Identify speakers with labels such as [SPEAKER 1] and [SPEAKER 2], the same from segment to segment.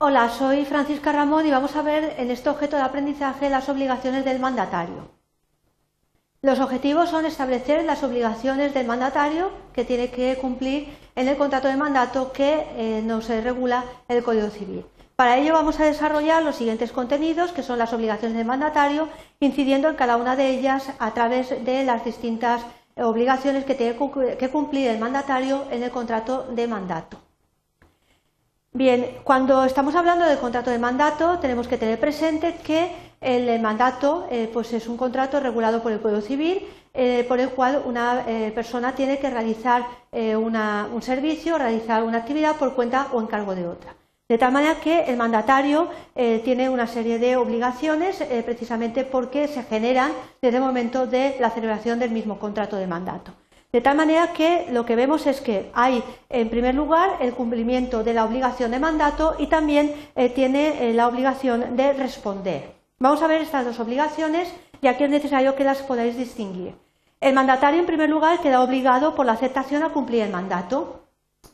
[SPEAKER 1] Hola, soy Francisca Ramón y vamos a ver en este objeto de aprendizaje las obligaciones del mandatario. Los objetivos son establecer las obligaciones del mandatario que tiene que cumplir en el contrato de mandato que eh, nos regula el Código Civil. Para ello vamos a desarrollar los siguientes contenidos, que son las obligaciones del mandatario, incidiendo en cada una de ellas a través de las distintas obligaciones que tiene que cumplir el mandatario en el contrato de mandato. Bien, cuando estamos hablando del contrato de mandato, tenemos que tener presente que el mandato eh, pues es un contrato regulado por el Código Civil, eh, por el cual una eh, persona tiene que realizar un servicio, realizar una actividad por cuenta o encargo de otra. De tal manera que el mandatario tiene una serie de obligaciones precisamente porque se generan desde el momento de la celebración del mismo contrato de mandato. De tal manera que lo que vemos es que hay, en primer lugar, el cumplimiento de la obligación de mandato y también eh, tiene eh, la obligación de responder. Vamos a ver estas dos obligaciones y aquí es necesario que las podáis distinguir. El mandatario, en primer lugar, queda obligado por la aceptación a cumplir el mandato.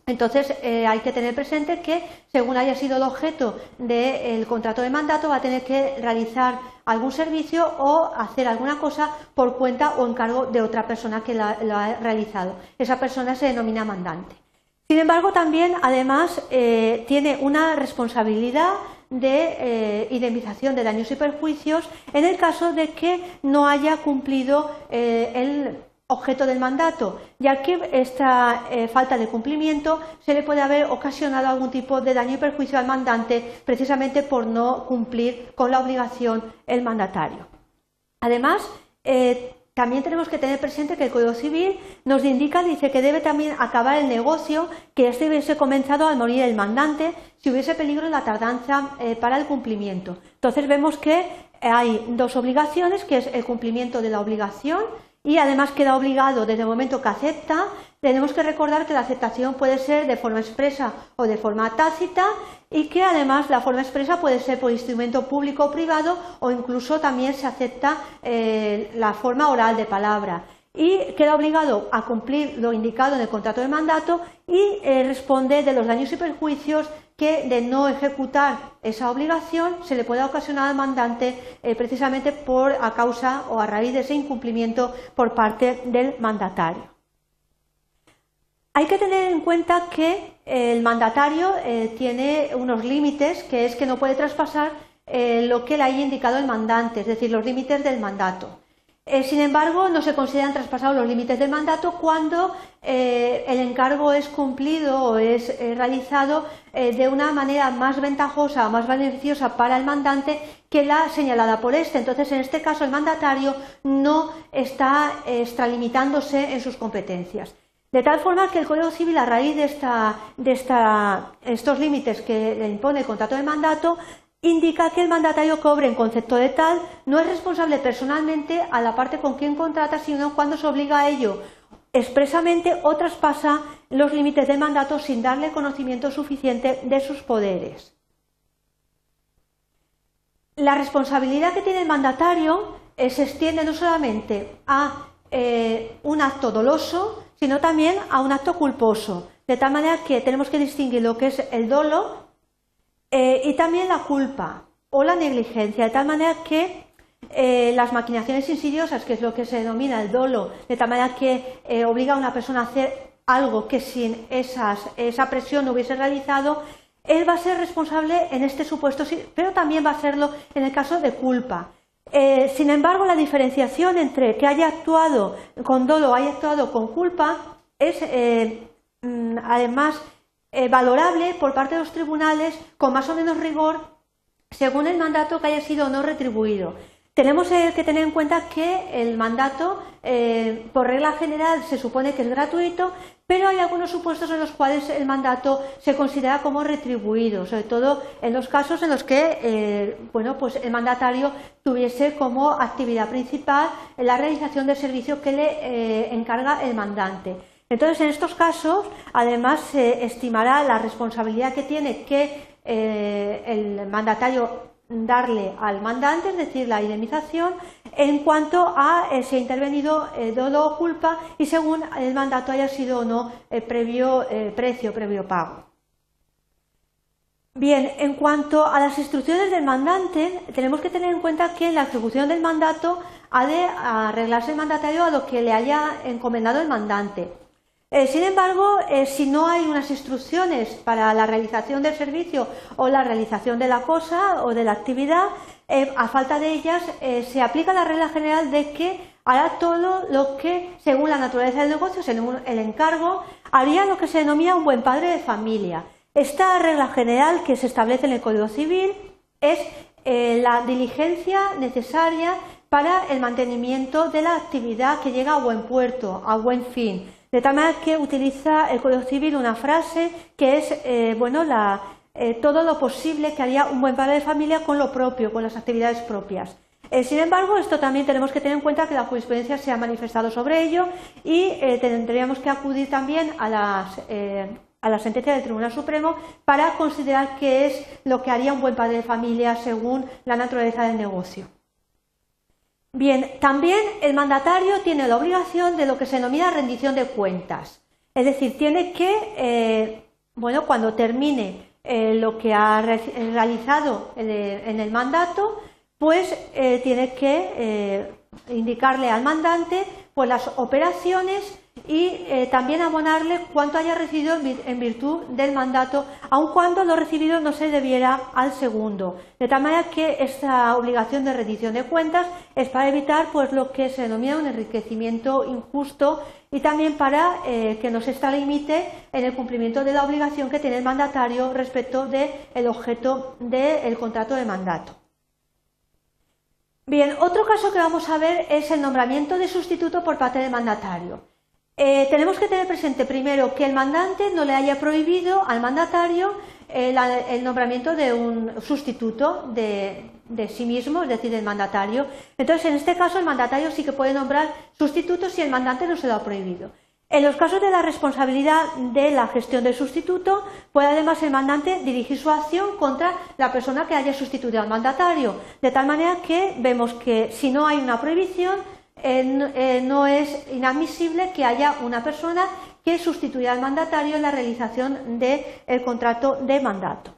[SPEAKER 1] Entonces, eh, hay que tener presente que, según haya sido el objeto del contrato de mandato, va a tener que realizar algún servicio o hacer alguna cosa por cuenta o encargo de otra persona que lo ha realizado. Esa persona se denomina mandante. Sin embargo, también, además, eh, tiene una responsabilidad de eh, indemnización de daños y perjuicios en el caso de que no haya cumplido el objeto del mandato, ya que esta eh, falta de cumplimiento se le puede haber ocasionado algún tipo de daño y perjuicio al mandante precisamente por no cumplir con la obligación el mandatario. Además, eh, también tenemos que tener presente que el Código Civil nos indica, dice que debe también acabar el negocio que este hubiese comenzado al morir el mandante si hubiese peligro en la tardanza eh, para el cumplimiento. Entonces vemos que hay dos obligaciones, que es el cumplimiento de la obligación y además queda obligado desde el momento que acepta, tenemos que recordar que la aceptación puede ser de forma expresa o de forma tácita y que además la forma expresa puede ser por instrumento público o privado o incluso también se acepta eh, la forma oral de palabra. Y queda obligado a cumplir lo indicado en el contrato de mandato y eh, responde de los daños y perjuicios que de no ejecutar esa obligación se le pueda ocasionar al mandante eh, precisamente por a causa o a raíz de ese incumplimiento por parte del mandatario. Hay que tener en cuenta que el mandatario eh, tiene unos límites, que es que no puede traspasar lo que le haya indicado el mandante, es decir, los límites del mandato. Eh, sin embargo, no se consideran traspasados los límites del mandato cuando eh, el encargo es cumplido o es eh, realizado de una manera más ventajosa o más beneficiosa para el mandante que la señalada por este. Entonces, en este caso, el mandatario no está extralimitándose en sus competencias. De tal forma que el Código Civil, a raíz de, estos límites que le impone el contrato de mandato, indica que el mandatario cobre en concepto de tal no es responsable personalmente a la parte con quien contrata, sino cuando se obliga a ello expresamente o traspasa los límites del mandato sin darle conocimiento suficiente de sus poderes. La responsabilidad que tiene el mandatario eh, se extiende no solamente a eh, un acto doloso, sino también a un acto culposo, de tal manera que tenemos que distinguir lo que es el dolo eh, y también la culpa o la negligencia, de tal manera que eh, las maquinaciones insidiosas, que es lo que se denomina el dolo, de tal manera que eh, obliga a una persona a hacer algo que sin esa presión no hubiese realizado, él va a ser responsable en este supuesto, pero también va a serlo en el caso de culpa. sin embargo, la diferenciación entre que haya actuado con dolo o haya actuado con culpa es mm, además eh, valorable por parte de los tribunales con más o menos rigor según el mandato que haya sido o no retribuido. Tenemos eh, que tener en cuenta que el mandato, eh, por regla general, se supone que es gratuito, pero hay algunos supuestos en los cuales el mandato se considera como retribuido, sobre todo en los casos en los que bueno, pues el mandatario tuviese como actividad principal la realización del servicio que le encarga el mandante. Entonces, en estos casos, además, se estimará la responsabilidad que tiene que eh, el mandatario darle al mandante, es decir, la indemnización, en cuanto a eh, si ha intervenido eh, dolo o culpa y según el mandato haya sido o no previo precio, previo pago. Bien, en cuanto a las instrucciones del mandante, tenemos que tener en cuenta que en la ejecución del mandato ha de arreglarse el mandatario a lo que le haya encomendado el mandante. Eh, sin embargo, eh, si no hay unas instrucciones para la realización del servicio o la realización de la cosa o de la actividad, eh, a falta de ellas se aplica la regla general de que hará todo lo que, según la naturaleza del negocio, según el encargo, haría lo que se denomina un buen padre de familia. Esta regla general que se establece en el Código Civil es la diligencia necesaria para el mantenimiento de la actividad que llega a buen puerto, a buen fin. De tal manera que utiliza el Código Civil una frase que es eh, bueno, eh, todo lo posible que haría un buen padre de familia con lo propio, con las actividades propias. sin embargo, esto también tenemos que tener en cuenta que la jurisprudencia se ha manifestado sobre ello y tendríamos que acudir también a las a la sentencia del Tribunal Supremo para considerar qué es lo que haría un buen padre de familia según la naturaleza del negocio. Bien, también el mandatario tiene la obligación de lo que se denomina rendición de cuentas. Es decir, tiene que, eh, bueno, cuando termine eh, lo que ha realizado en el mandato, pues eh, tiene que indicarle al mandante pues, las operaciones y eh, también abonarle cuanto haya recibido en virtud del mandato, aun cuando lo recibido no se debiera al segundo. De tal manera que esta obligación de rendición de cuentas es para evitar pues, lo que se denomina un enriquecimiento injusto y también para eh, que no se extralimite en el cumplimiento de la obligación que tiene el mandatario respecto del objeto del contrato de mandato. Bien, otro caso que vamos a ver es el nombramiento de sustituto por parte del mandatario. Eh, tenemos que tener presente primero que el mandante no le haya prohibido al mandatario eh, el nombramiento de un sustituto de, sí mismo, es decir, del mandatario. Entonces, en este caso, el mandatario sí que puede nombrar sustitutos si el mandante no se lo ha prohibido. En los casos de la responsabilidad de la gestión del sustituto, puede además el mandante dirigir su acción contra la persona que haya sustituido al mandatario, de tal manera que vemos que si no hay una prohibición, eh, no es inadmisible que haya una persona que sustituya al mandatario en la realización del contrato de mandato.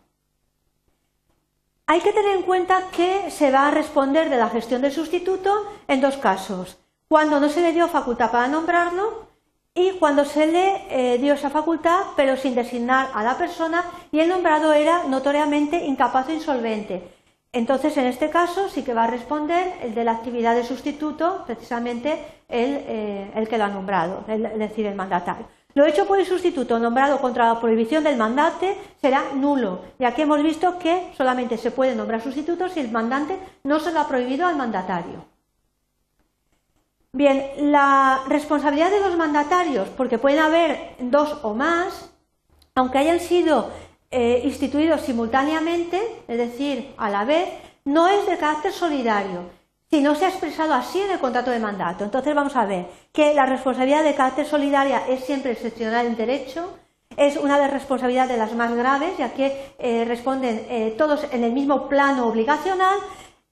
[SPEAKER 1] Hay que tener en cuenta que se va a responder de la gestión del sustituto en dos casos. Cuando no se le dio facultad para nombrarlo y cuando se le eh, dio esa facultad pero sin designar a la persona y el nombrado era notoriamente incapaz o insolvente. Entonces, en este caso sí que va a responder el de la actividad de sustituto, precisamente el, eh, que lo ha nombrado, es decir, el mandatario. Lo hecho por el sustituto nombrado contra la prohibición del mandante será nulo, ya que hemos visto que solamente se puede nombrar sustitutos si el mandante no se lo ha prohibido al mandatario. Bien, la responsabilidad de los mandatarios, porque pueden haber dos o más, aunque hayan sido eh, instituidos simultáneamente, es decir, a la vez, no es de carácter solidario, si no se ha expresado así en el contrato de mandato. Entonces vamos a ver que la responsabilidad de carácter solidaria es siempre excepcional en derecho, es una de responsabilidades de las más graves, ya que eh, responden eh, todos en el mismo plano obligacional,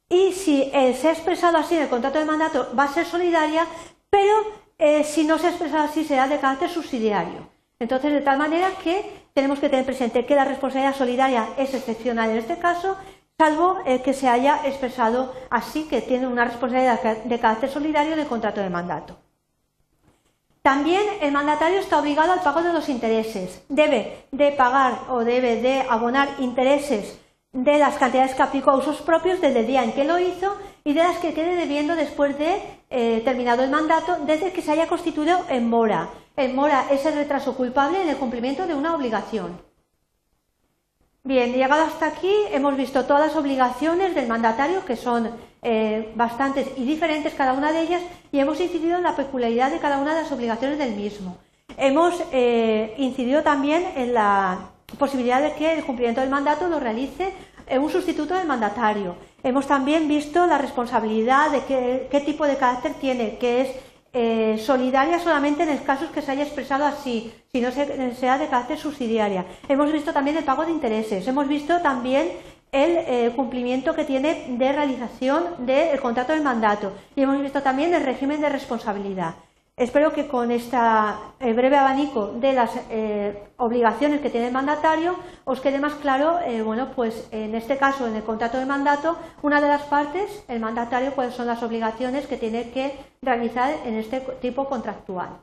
[SPEAKER 1] y si se ha expresado así en el contrato de mandato va a ser solidaria, pero si no se ha expresado así será de carácter subsidiario. Entonces, de tal manera que tenemos que tener presente que la responsabilidad solidaria es excepcional en este caso, salvo eh, que se haya expresado así que tiene una responsabilidad de carácter solidario en el contrato de mandato. También el mandatario está obligado al pago de los intereses. Debe de pagar o debe de abonar intereses de las cantidades que aplicó a usos propios desde el día en que lo hizo y de las que quede debiendo después de eh, terminado el mandato desde que se haya constituido en mora. En mora es el retraso culpable en el cumplimiento de una obligación. Bien, llegado hasta aquí hemos visto todas las obligaciones del mandatario, que son eh, bastantes y diferentes cada una de ellas, y hemos incidido en la peculiaridad de cada una de las obligaciones del mismo. Hemos eh, incidido también en la posibilidad de que el cumplimiento del mandato lo realice un sustituto del mandatario. Hemos también visto la responsabilidad de qué, tipo de carácter tiene, que es eh, solidaria solamente en los casos que se haya expresado así, si no sea de carácter subsidiaria. Hemos visto también el pago de intereses, hemos visto también el eh, cumplimiento que tiene de realización del contrato del mandato y hemos visto también el régimen de responsabilidad. Espero que con este breve abanico de las eh, obligaciones que tiene el mandatario os quede más claro, eh, bueno, pues en este caso, en el contrato de mandato, una de las partes, el mandatario, cuáles son las obligaciones que tiene que realizar en este tipo contractual.